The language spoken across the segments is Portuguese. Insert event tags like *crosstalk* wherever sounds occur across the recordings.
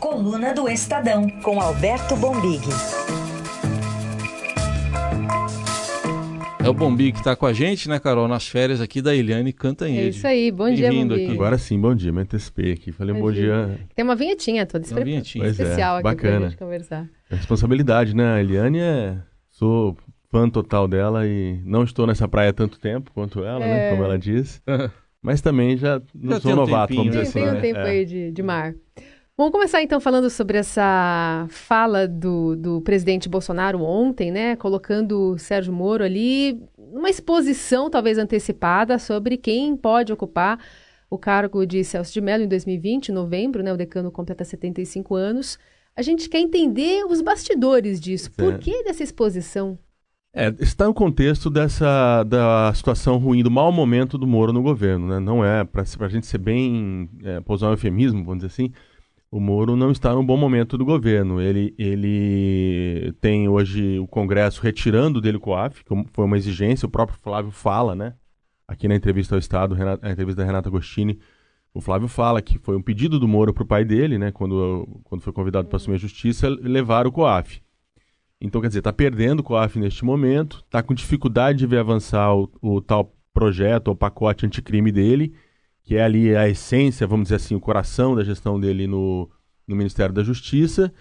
Coluna do Estadão, com Alberto Bombig. É o Bombi que está com a gente, né, Carol, nas férias aqui da Eliane Cantanhede. É isso aí, bom dia, Bombi. aqui. Agora sim, bom dia, me antecipei aqui, falei bom, bom dia. dia. Tem uma vinhetinha toda uma vinhetinha. especial é, aqui bacana. pra gente conversar. É responsabilidade, né, a Eliane é... Sou fã total dela e não estou nessa praia há tanto tempo quanto ela, né, é... né, como ela diz. *laughs* Mas também já não já sou novato, um vamos dizer assim. Tem um né? tempo é. aí de, de mar. Vamos começar então falando sobre essa fala do, do presidente Bolsonaro ontem, né? Colocando o Sérgio Moro ali numa exposição talvez antecipada sobre quem pode ocupar o cargo de Celso de Mello em 2020, em novembro, né? O decano completa 75 anos. A gente quer entender os bastidores disso. Por que dessa exposição? É, está no contexto dessa da situação ruim, do mau momento do Moro no governo, né? Não é, para a gente ser bem, é, usar um eufemismo, vamos dizer assim, o Moro não está num bom momento do governo. Ele, ele tem hoje o Congresso retirando dele o COAF, que foi uma exigência, o próprio Flávio fala, né? Aqui na entrevista ao Estado, a entrevista da Renata Agostini, o Flávio fala que foi um pedido do Moro para o pai dele, né? Quando, quando foi convidado para assumir a justiça, levar o COAF. Então, quer dizer, está perdendo o COAF neste momento, está com dificuldade de ver avançar o, o tal projeto, o pacote anticrime dele, que é ali a essência, vamos dizer assim, o coração da gestão dele no, no Ministério da Justiça.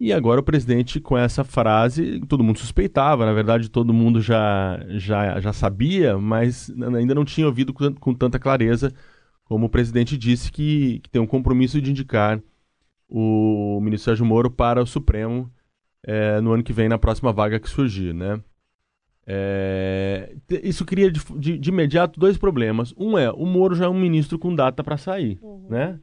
E agora o presidente, com essa frase, todo mundo suspeitava, na verdade todo mundo já, já, já sabia, mas ainda não tinha ouvido com, com tanta clareza como o presidente disse que, que tem um compromisso de indicar o ministro Sérgio Moro para o Supremo é, no ano que vem, na próxima vaga que surgir, né? É, isso cria de, de, de, imediato dois problemas. Um é, o Moro já é um ministro com data para sair, uhum. né?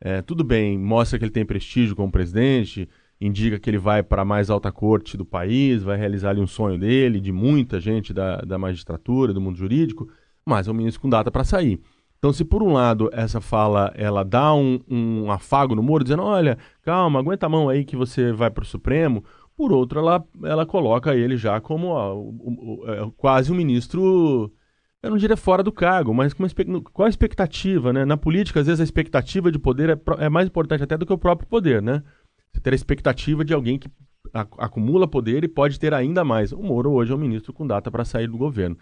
É, tudo bem, mostra que ele tem prestígio como presidente, indica que ele vai para a mais alta corte do país, vai realizar ali um sonho dele, de muita gente da, da magistratura, do mundo jurídico, mas é um ministro com data para sair. Então, se por um lado essa fala ela dá um, um afago no Moro, dizendo, olha, calma, aguenta a mão aí que você vai para o Supremo, por outro, ela, ela coloca ele já como ó, o, o, é, quase um ministro, eu não diria fora do cargo, mas com qual a expectativa, né? Na política, às vezes, a expectativa de poder é, é mais importante até do que o próprio poder, né? Você ter a expectativa de alguém que acumula poder e pode ter ainda mais. O Moro hoje é um ministro com data para sair do governo.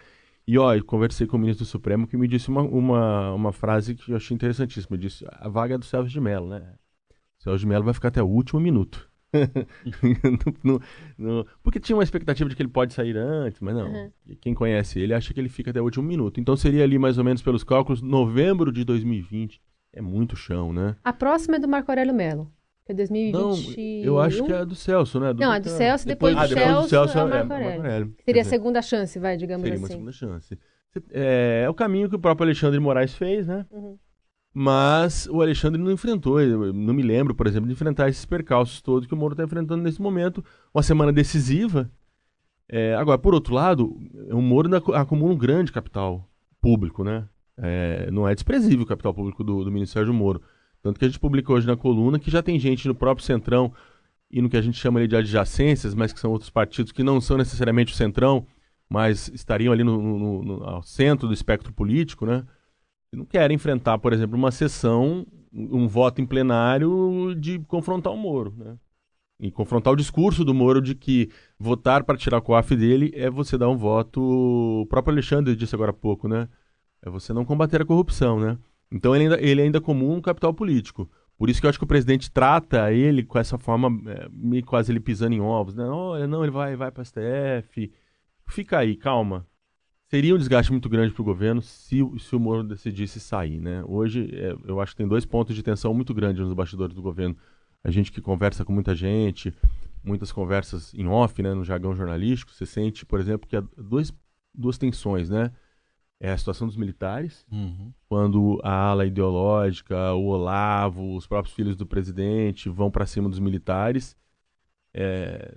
E ó, eu conversei com o ministro do Supremo que me disse uma, uma, uma frase que eu achei interessantíssima. Ele disse: a vaga é do Celso de Mello, né? O Celso de Mello vai ficar até o último minuto. *laughs* no, no, porque tinha uma expectativa de que ele pode sair antes, mas não. Uhum. Quem conhece ele acha que ele fica até o último minuto. Então seria ali mais ou menos pelos cálculos novembro de 2020. É muito chão, né? A próxima é do Marco Aurélio Melo. É 2021. Não, eu acho que é a do Celso, né? Do não, a do Celso, depois, depois, do, ah, depois do Celso é, o Marco Aurélio. É, Marco Seria a segunda chance, vai, digamos seria assim. Seria uma segunda chance. É, é, o caminho que o próprio Alexandre Moraes fez, né? Uhum. Mas o Alexandre não enfrentou, não me lembro, por exemplo, de enfrentar esses percalços todos que o Moro está enfrentando nesse momento. Uma semana decisiva. É, agora, por outro lado, o Moro acumula um grande capital público, né? É, não é desprezível o capital público do, do ministro Sérgio Moro. Tanto que a gente publicou hoje na coluna que já tem gente no próprio Centrão e no que a gente chama de adjacências, mas que são outros partidos que não são necessariamente o Centrão, mas estariam ali no, no, no ao centro do espectro político, né? Não quer enfrentar, por exemplo, uma sessão, um voto em plenário de confrontar o Moro, né? E confrontar o discurso do Moro de que votar para tirar o COAF dele é você dar um voto. O próprio Alexandre disse agora há pouco, né? É você não combater a corrupção, né? Então ele ainda, ele ainda comum um capital político. Por isso que eu acho que o presidente trata ele com essa forma, é, meio quase ele pisando em ovos, né? Olha, não, ele vai, vai para STF. Fica aí, calma seria um desgaste muito grande para o governo se, se o Moro decidisse sair, né? Hoje, é, eu acho que tem dois pontos de tensão muito grandes nos bastidores do governo. A gente que conversa com muita gente, muitas conversas em off, né, no jargão jornalístico, você sente, por exemplo, que há dois, duas tensões, né? É a situação dos militares, uhum. quando a ala ideológica, o Olavo, os próprios filhos do presidente vão para cima dos militares. É,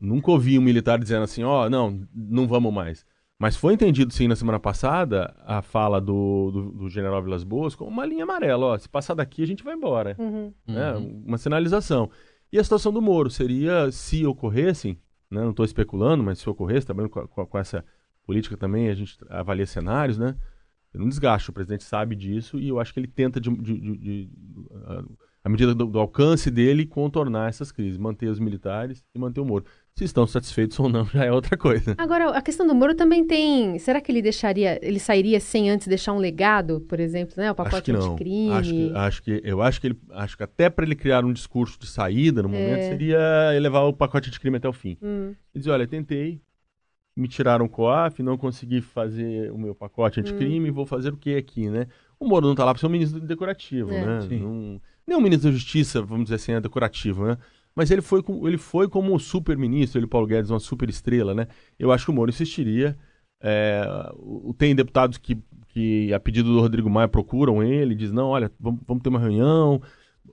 nunca ouvi um militar dizendo assim, ó, oh, não, não vamos mais. Mas foi entendido, sim, na semana passada, a fala do, do, do general Vilas Boas como uma linha amarela. Ó, se passar daqui, a gente vai embora. Uhum. Né? Uhum. Uma sinalização. E a situação do Moro seria, se ocorressem, né? não estou especulando, mas se ocorresse, também com, com, com, essa política também, a gente avalia cenários, né? Um desgaste, o presidente sabe disso e eu acho que ele tenta de, de, de, de, à medida do, do, alcance dele, contornar essas crises, manter os militares e manter o Moro. Se estão satisfeitos ou não, *laughs* já é outra coisa. Agora, a questão do Moro também tem. Será que ele deixaria. Ele sairia sem antes deixar um legado, por exemplo, né? O pacote acho que não. anticrime? Acho que, acho que, eu acho que ele. Acho que até para ele criar um discurso de saída no momento, é. seria levar o pacote anticrime até o fim. Hum. E dizer, olha, tentei, me tiraram o COAF, não consegui fazer o meu pacote anticrime, hum. vou fazer o que aqui, né? O Moro não está lá para ser um ministro decorativo, é. né? Não, nem um ministro da Justiça, vamos dizer assim, é decorativo, né? Mas ele foi, ele foi como super-ministro, ele, Paulo Guedes, uma super estrela, né? Eu acho que o Moro insistiria. É, tem deputados que, que, a pedido do Rodrigo Maia, procuram ele, diz não, olha, vamos, vamos ter uma reunião.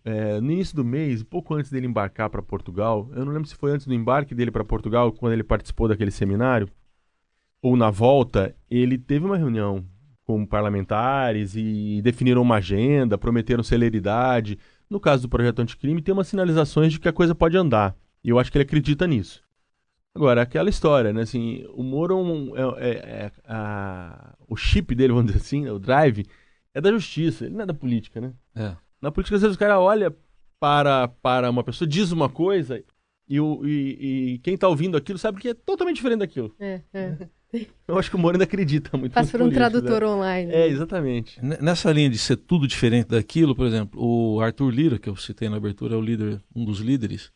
É, no início do mês, pouco antes dele embarcar para Portugal, eu não lembro se foi antes do embarque dele para Portugal, quando ele participou daquele seminário, ou na volta, ele teve uma reunião com parlamentares e definiram uma agenda, prometeram celeridade. No caso do projeto anticrime, tem umas sinalizações de que a coisa pode andar. E eu acho que ele acredita nisso. Agora, aquela história, né? Assim, o Moro é, é, é a, o chip dele, vamos dizer assim, o drive, é da justiça, ele não é da política, né? É. Na política, às vezes, o cara olha para, para uma pessoa, diz uma coisa, e, o, e, e quem está ouvindo aquilo sabe que é totalmente diferente daquilo. É, é. Eu acho que o Moro ainda acredita muito Faz por um tradutor né? online. É, exatamente. Nessa linha de ser tudo diferente daquilo, por exemplo, o Arthur Lira, que eu citei na abertura, é o líder, um dos líderes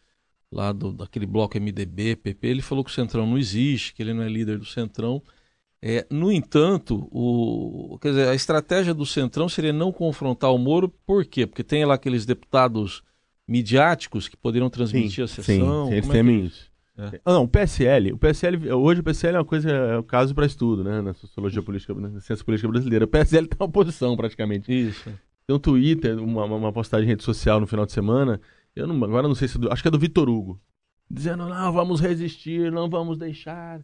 lá do, daquele bloco MDB, PP, ele falou que o Centrão não existe, que ele não é líder do Centrão. É, no entanto, o, quer dizer, a estratégia do Centrão seria não confrontar o Moro, por quê? Porque tem lá aqueles deputados midiáticos que poderiam transmitir sim, a sessão. Sim, eles é temem é? isso. É. Ah, não, o PSL. O PSL, hoje o PSL é uma coisa, é um caso para estudo, né? Na sociologia política, na ciência política brasileira. O PSL está na oposição, praticamente. Isso. Tem um Twitter, uma, uma postagem em rede social no final de semana. Eu não, agora não sei se. Acho que é do Vitor Hugo. Dizendo, não, vamos resistir, não vamos deixar.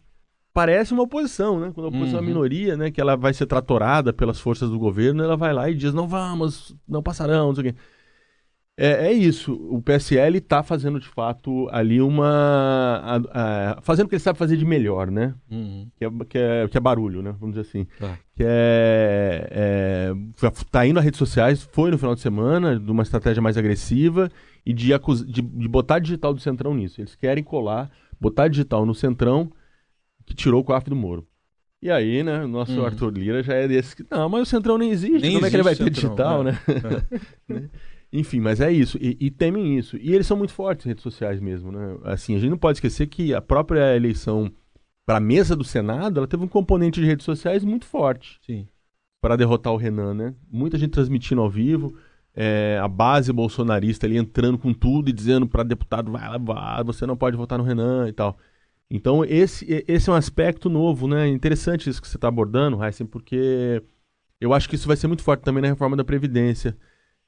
Parece uma oposição, né? Quando a oposição uhum. é minoria, né? Que ela vai ser tratorada pelas forças do governo, ela vai lá e diz, não vamos, não passarão, não sei o quê. É, é, isso. O PSL está fazendo de fato ali uma. A, a, fazendo o que ele sabe fazer de melhor, né? Uhum. Que, é, que, é, que, é, barulho, né? Vamos dizer assim. Tá. Que é, é. Tá indo às redes sociais, foi no final de semana, de uma estratégia mais agressiva e de, acus, de, de botar digital do Centrão nisso. Eles querem colar, botar digital no Centrão que tirou o cofre do Moro. E aí, né, o nosso uhum. Arthur Lira já é desse que. Não, mas o Centrão nem existe. Nem como existe é que ele vai ter digital, né? né? *laughs* *laughs* Enfim, mas é isso. E, e, temem isso. E eles são muito fortes em redes sociais mesmo, né? Assim, a gente não pode esquecer que a própria eleição para a mesa do Senado, ela teve um componente de redes sociais muito forte. Sim. Para derrotar o Renan, né? Muita gente transmitindo ao vivo. É, a base bolsonarista ali entrando com tudo e dizendo para deputado, vai, vai, você não pode votar no Renan e tal. Então, esse, esse é um aspecto novo, né? Interessante isso que você está abordando, Heisen, porque eu acho que isso vai ser muito forte também na reforma da Previdência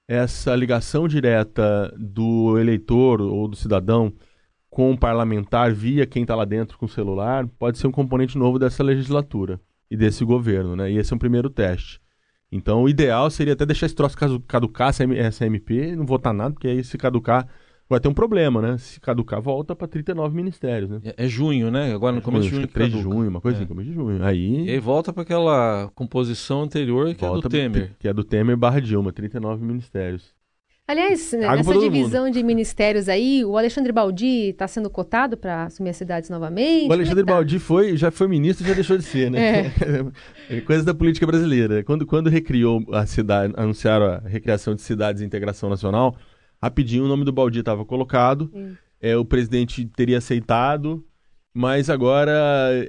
essa ligação direta do eleitor ou do cidadão com o parlamentar via quem está lá dentro com o celular pode ser um componente novo dessa legislatura e desse governo, né? E esse é um primeiro teste. Então, o ideal seria até deixar esse troço caducar, essa MP, não votar nada, porque aí se caducar vai ter um problema, né? Se caducar, volta para 39 ministérios, né? É, é, junho, né? Agora no é começo junho, de junho. 3 de junho, uma coisa é. assim, começo de junho. Aí... E aí volta para aquela composição anterior que volta é do Temer. Que é do Temer barra Dilma, 39 ministérios. Aliás, Água nessa divisão mundo. de ministérios aí, o Alexandre Baldi está sendo cotado para assumir as cidades novamente? O Alexandre é tá? Baldi foi, já foi ministro e já deixou de ser, né? É. *laughs* Coisa da política brasileira. Quando, quando recriou a cidade, anunciaram a recriação de cidades e integração nacional, Rapidinho o nome do Baldi estava colocado, é, o presidente teria aceitado, mas agora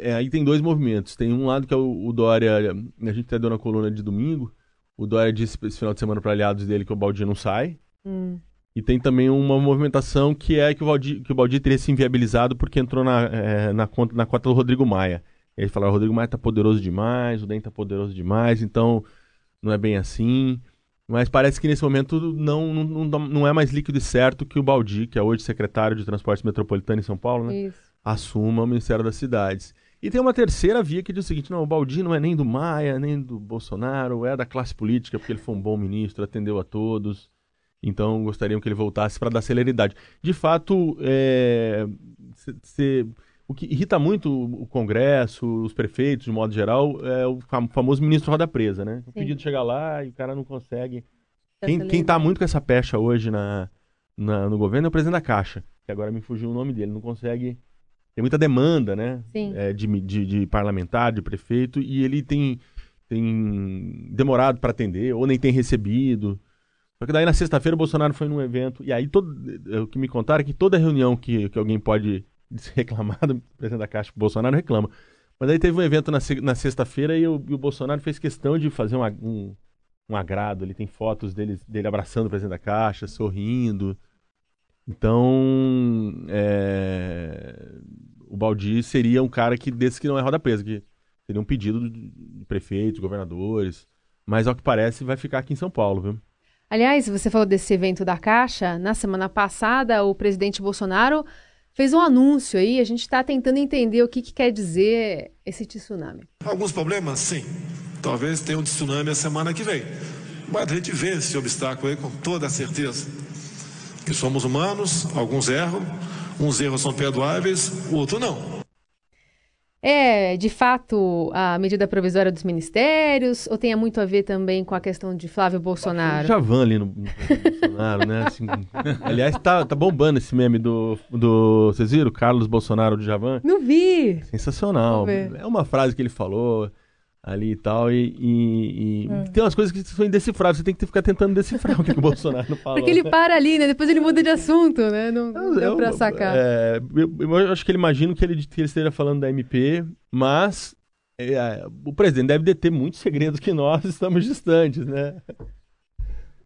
é, aí tem dois movimentos. Tem um lado que é o, o Dória, a gente até deu na coluna de domingo, o Dória disse esse final de semana para aliados dele que o Baldi não sai. Hum. E tem também uma movimentação que é que o Baldi, que o Baldi teria se inviabilizado porque entrou na, é, na, conta, na cota do Rodrigo Maia. Ele falou: o Rodrigo Maia tá poderoso demais, o DEM tá poderoso demais, então não é bem assim. Mas parece que nesse momento não, não, não é mais líquido e certo que o Baldi, que é hoje secretário de Transportes Metropolitano em São Paulo, né, assuma o Ministério das Cidades. E tem uma terceira via que diz o seguinte: não, o Baldi não é nem do Maia, nem do Bolsonaro, é da classe política, porque ele foi um bom ministro, atendeu a todos. Então gostariam que ele voltasse para dar celeridade. De fato, é, se, o que irrita muito o Congresso, os prefeitos, de modo geral, é o famoso ministro roda presa, né? O pedido chega lá e o cara não consegue Quem, quem tá muito com essa pecha hoje na, na, no governo é o presidente da Caixa, que agora me fugiu o nome dele, não consegue. Tem muita demanda, né? Sim. É, de, de, de parlamentar, de prefeito, e ele tem, tem demorado para atender, ou nem tem recebido. Só que daí na sexta-feira o Bolsonaro foi num evento, e aí todo, o que me contaram é que toda reunião que, que alguém pode *laughs* reclamar do presidente da Caixa, o Bolsonaro reclama. Mas aí teve um evento na, na sexta-feira e, o- e o Bolsonaro fez questão de fazer um, ag- um, um agrado. Ele tem fotos dele, dele abraçando o presidente da Caixa, sorrindo. Então, é, o Baldi seria um cara que desse que não é roda presa, que seria um pedido de prefeitos, governadores. Mas ao que parece vai ficar aqui em São Paulo, viu? Aliás, você falou desse evento da Caixa. Na semana passada, o presidente Bolsonaro fez um anúncio aí. A gente está tentando entender o que, que quer dizer esse tsunami. Alguns problemas, sim. Talvez tenha um tsunami a semana que vem. Mas a gente vence esse obstáculo aí com toda a certeza. Que somos humanos, alguns erram, uns erros são perdoáveis, o outro não. É, de fato, a medida provisória dos ministérios ou tem muito a ver também com a questão de Flávio Bolsonaro? Javan ali no, no Bolsonaro, né? Assim, aliás, tá, tá bombando esse meme do, do. Vocês viram? Carlos Bolsonaro de Javan? Não vi! Sensacional. É uma frase que ele falou ali e tal. E, e- e É. tem umas coisas que são indecifráveis. Você tem que ficar tentando decifrar o que, o *laughs* Bolsonaro falou. Porque ele para ali, né? Depois ele muda de assunto, né? Não, não deu Eu- pra sacar. é, eu, eu acho que ele imagina que ele, que ele esteja falando da MP, mas é, o presidente deve deter muitos segredos que nós estamos distantes, né?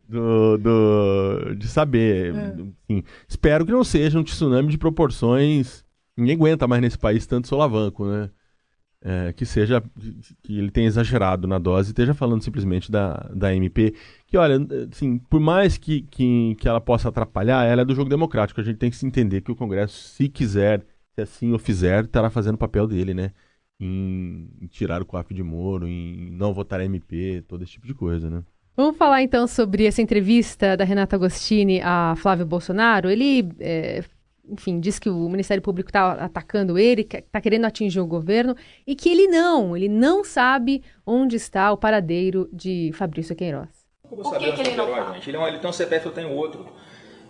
Do, do- de saber. É. Enfim, espero que não seja um tsunami de proporções. Ninguém aguenta mais nesse país tanto solavanco, né? É, que seja que ele tenha exagerado na dose e esteja falando simplesmente da, da MP. Que, olha, assim, por mais que, que, que ela possa atrapalhar, ela é do jogo democrático. A gente tem que se entender que o Congresso, se quiser, se assim o fizer, estará fazendo o papel dele, né? Em, em tirar o COAF de Moro, em não votar MP, todo esse tipo de coisa, né? Vamos falar então sobre essa entrevista da Renata Agostini a Flávio Bolsonaro. Ele, é, enfim, diz que o Ministério Público está atacando ele, que está querendo atingir o governo e que ele não, ele não sabe onde está o paradeiro de Fabrício Queiroz. Eu vou saber onde está o Queiroz, gente. Ele, é um- ele tem um CPF, eu tenho outro.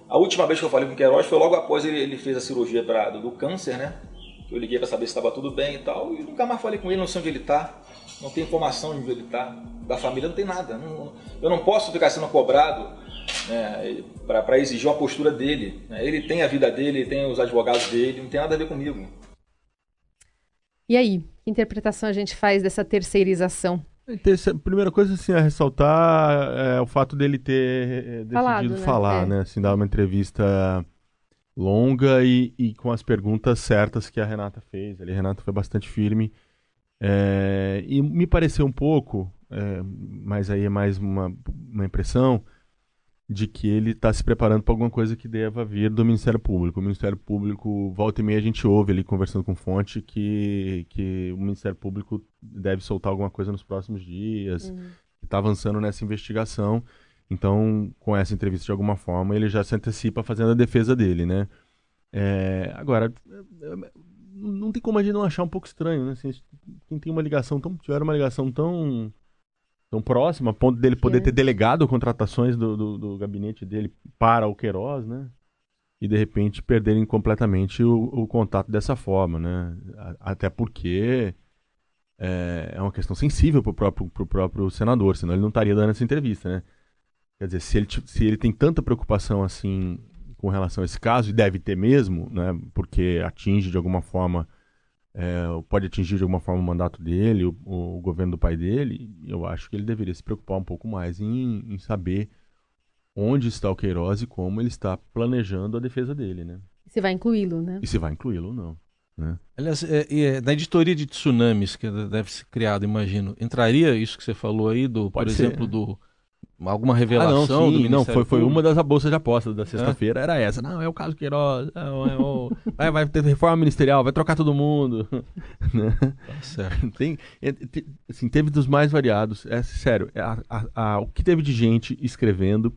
A última vez que eu falei com o Queiroz foi logo após ele, ele fez a cirurgia pra, do, do câncer, né? Eu liguei para saber se estava tudo bem e tal. E nunca mais falei com ele, não sei onde ele está. Não tem informação de onde ele está. Da família não tem nada. Não- eu não posso ficar sendo cobrado né, para exigir uma postura dele. né? Ele tem a vida dele, ele tem os advogados dele, não tem nada a ver comigo. E aí, que interpretação a gente faz dessa terceirização? Interessante. Primeira coisa, assim, a ressaltar é o fato dele ter eh, decidido Falado, né? falar, É. né? Assim, dar uma entrevista longa e, e com as perguntas certas que a Renata fez. Ali, a Renata foi bastante firme. É, e me pareceu um pouco, é, mas aí é mais uma, uma impressão, de que ele está se preparando para alguma coisa que deva vir do Ministério Público. O Ministério Público, volta e meia, a gente ouve ali conversando com fonte que, que o Ministério Público deve soltar alguma coisa nos próximos dias, que está avançando nessa investigação. Então, com essa entrevista, de alguma forma, ele já se antecipa fazendo a defesa dele, né? É, agora, não tem como a gente não achar um pouco estranho, né? Assim, quem tem uma ligação tão, tiver uma ligação tão tão próxima, a ponto dele poder É. ter delegado contratações do, do, do gabinete dele para o Queiroz, né? E de repente perderem completamente o, o contato dessa forma, né? Até porque é, é uma questão sensível pro próprio, pro próprio senador, senão ele não estaria dando essa entrevista, né? Quer dizer, se ele, se ele tem tanta preocupação assim com relação a esse caso, e deve ter mesmo, né? Porque atinge de alguma forma é, pode atingir de alguma forma o mandato dele, o, o governo do pai dele, eu acho que ele deveria se preocupar um pouco mais em, em saber onde está o Queiroz e como ele está planejando a defesa dele, né? Você vai incluí-lo, né? E se vai incluí-lo ou não. Né? Aliás, é, e é, na editoria de tsunamis que deve ser criada, imagino, entraria isso que você falou aí, do, por ser. exemplo, do alguma Ah, revelação não, do sim, não foi, foi uma das bolsas de apostas da sexta-feira, era essa. Não, é o caso Queiroz, é o- é o- vai, vai ter reforma ministerial, vai trocar todo mundo. *laughs* né? Tá certo. *laughs* Tem, é, te- assim, teve dos mais variados. É sério, é a- a- a- o que teve de gente escrevendo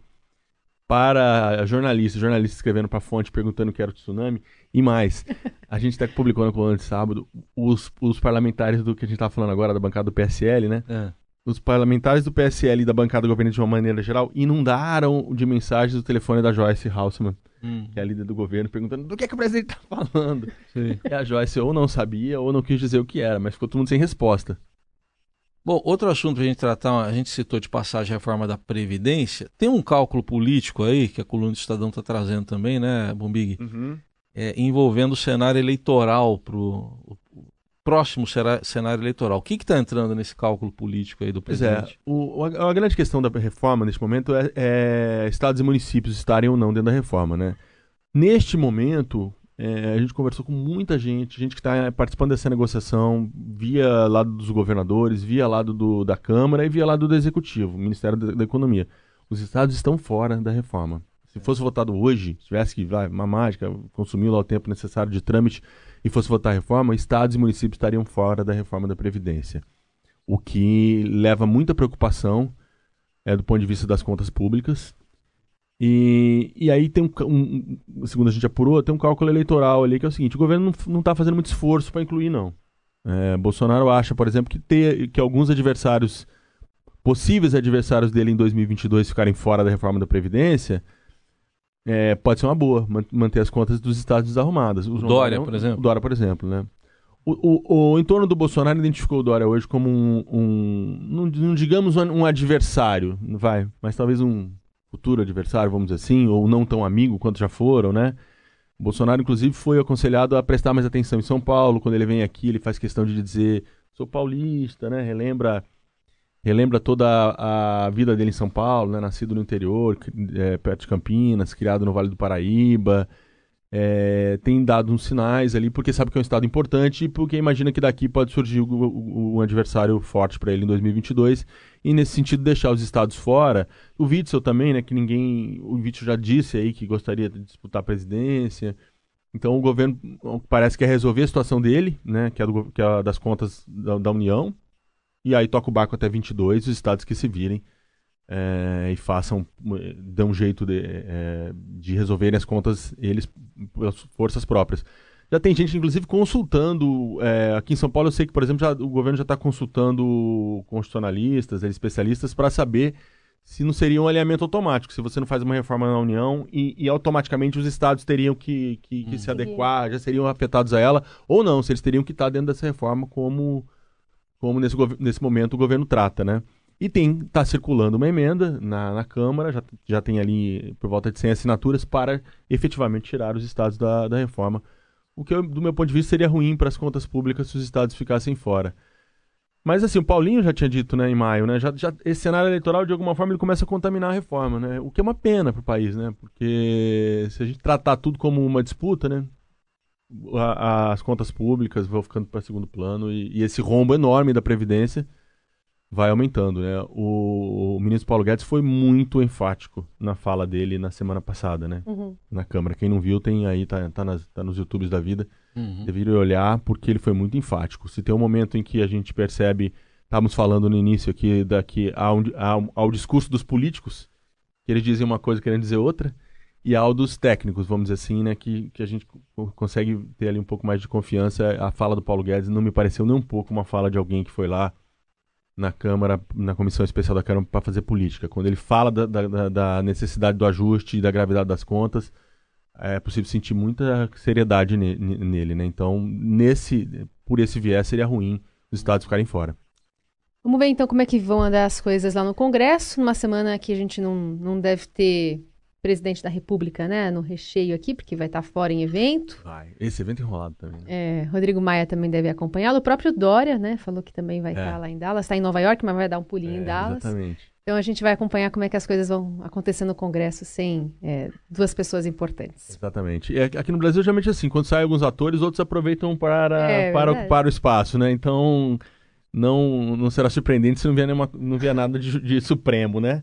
para jornalistas, jornalistas escrevendo para fonte perguntando o que era o tsunami e mais. A gente até publicou na coluna de sábado os, os parlamentares do que a gente estava falando agora da bancada do PSL, né? É. os parlamentares do PSL e da bancada governista de uma maneira geral inundaram de mensagens do telefone da Joyce Hausmann, Hum. que é a líder do governo, perguntando do que, é que o presidente está falando. Sim. E a Joyce ou não sabia ou não quis dizer o que era, mas ficou todo mundo sem resposta. Bom, outro assunto pra gente tratar, a gente citou de passagem a reforma da Previdência. Tem um cálculo político aí, que a coluna do Estadão está trazendo também, né, Bombig? É, envolvendo o cenário eleitoral para o próximo cera- cenário eleitoral. O que está entrando nesse cálculo político aí do é, presidente? o, a, a grande questão da reforma neste momento é, é estados e municípios estarem ou não dentro da reforma, né? Neste momento, é, a gente conversou com muita gente, gente que está participando dessa negociação via lado dos governadores, via lado do, da Câmara e via lado do Executivo, Ministério da, da Economia. Os estados estão fora da reforma. Se fosse votado hoje, se tivesse que, vai, uma mágica, consumiu lá o tempo necessário de trâmite e fosse votar a reforma, estados e municípios estariam fora da reforma da Previdência o que leva muita preocupação é, do ponto de vista das contas públicas. E, e aí tem um, um- segundo a gente apurou, tem um cálculo eleitoral ali que é o seguinte: o governo não está fazendo muito esforço para incluir, não. É, Bolsonaro acha, por exemplo, que, ter, que alguns adversários, possíveis adversários dele em 2022 ficarem fora da reforma da Previdência, é, pode ser uma boa, man- manter as contas dos estados desarrumadas. O Dória, Dória- por exemplo. O Dória, por exemplo, né? O, o, o entorno do Bolsonaro identificou o Dória hoje como um, um não, não digamos um, um adversário, vai, mas talvez um futuro adversário, vamos dizer assim, ou não tão amigo quanto já foram, né? O Bolsonaro, inclusive, foi aconselhado a prestar mais atenção em São Paulo. Quando ele vem aqui, ele faz questão de dizer: sou paulista, né? Relembra, relembra toda a, a vida dele em São Paulo, né? Nascido no interior, é, perto de Campinas, criado no Vale do Paraíba. É, tem dado uns sinais ali, porque sabe que é um estado importante e porque imagina que daqui pode surgir o- o- um adversário forte para ele em 2022 e nesse sentido deixar os estados fora. O Witzel também, né, que ninguém, o Witzel já disse aí que gostaria de disputar a presidência. Então o governo parece que quer resolver a situação dele, né, que é, do que é das contas da, da União. E aí toca o barco até 22, os estados que se virem é, e façam, eh, dão um jeito de, eh, de resolverem as contas eles pelas forças próprias. Já tem gente, inclusive, consultando. eh, aqui em São Paulo, eu sei que, por exemplo, já- o governo já está consultando constitucionalistas, eh, especialistas, para saber se não seria um alinhamento automático, se você não faz uma reforma na União e, e automaticamente os estados teriam que, que, que se adequar, já seriam afetados a ela, ou não, se eles teriam que estar dentro dessa reforma como, como nesse, nesse momento o governo trata, né? E tem tá circulando uma emenda na, na Câmara, já, já tem ali por volta de 100 assinaturas para efetivamente tirar os estados da, da reforma. O que, eu, do meu ponto de vista, seria ruim para as contas públicas se os estados ficassem fora. Mas assim, o Paulinho já tinha dito, né, em maio, né, já, já, esse cenário eleitoral, de alguma forma, ele começa a contaminar a reforma, né, o que é uma pena para o país, né, porque se a gente tratar tudo como uma disputa, né, a- as contas públicas vão ficando para segundo plano e, e esse rombo enorme da Previdência vai aumentando, né? O, o ministro Paulo Guedes foi muito enfático na fala dele na semana passada, né? Uhum. Na Câmara. Quem não viu, tem aí, tá, tá, nas, tá nos YouTubes da vida. Uhum. Deveria olhar porque ele foi muito enfático. Se tem um momento em que a gente percebe, estávamos falando no início aqui, daqui ao, ao, ao discurso dos políticos, que eles dizem uma coisa querendo dizer outra, e ao dos técnicos, vamos dizer assim, né, que, que a gente co- consegue ter ali um pouco mais de confiança. A fala do Paulo Guedes não me pareceu nem um pouco uma fala de alguém que foi lá na Câmara, na Comissão Especial da Câmara para fazer política. Quando ele fala da, da- da- da necessidade do ajuste e da gravidade das contas, é possível sentir muita seriedade ne- nele, né? Então, nesse, por esse viés, seria ruim os estados ficarem fora. Vamos ver então como é que vão andar as coisas lá no Congresso, numa semana que a gente não, não deve ter presidente da República, né, no recheio aqui, porque vai estar fora em evento. Vai. Esse evento enrolado também. Né? É, Rodrigo Maia também deve acompanhá-lo. O próprio Dória, né, falou que também vai É. estar lá em Dallas. Está em Nova York, mas vai dar um pulinho em É, Dallas. Exatamente. Então a gente vai acompanhar como é que as coisas vão acontecer no Congresso sem é, duas pessoas importantes. Exatamente. E aqui no Brasil, geralmente é assim, quando saem alguns atores, outros aproveitam para, É, para verdade. ocupar o espaço, né? Então, não, não será surpreendente se não vier, nenhuma, não vier nada de, de supremo, né?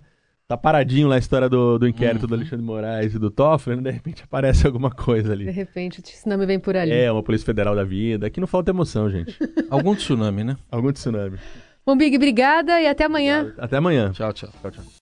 Tá paradinho lá a história do, do inquérito do Alexandre de Moraes e do Toffler, né? de repente aparece alguma coisa De ali. repente, o tsunami vem por ali. É, uma Polícia Federal da vida. Aqui não falta emoção, gente. *laughs* Algum tsunami, né? Algum tsunami. Bom, Big, obrigada e até amanhã. Até amanhã. Tchau, tchau. Tchau, tchau.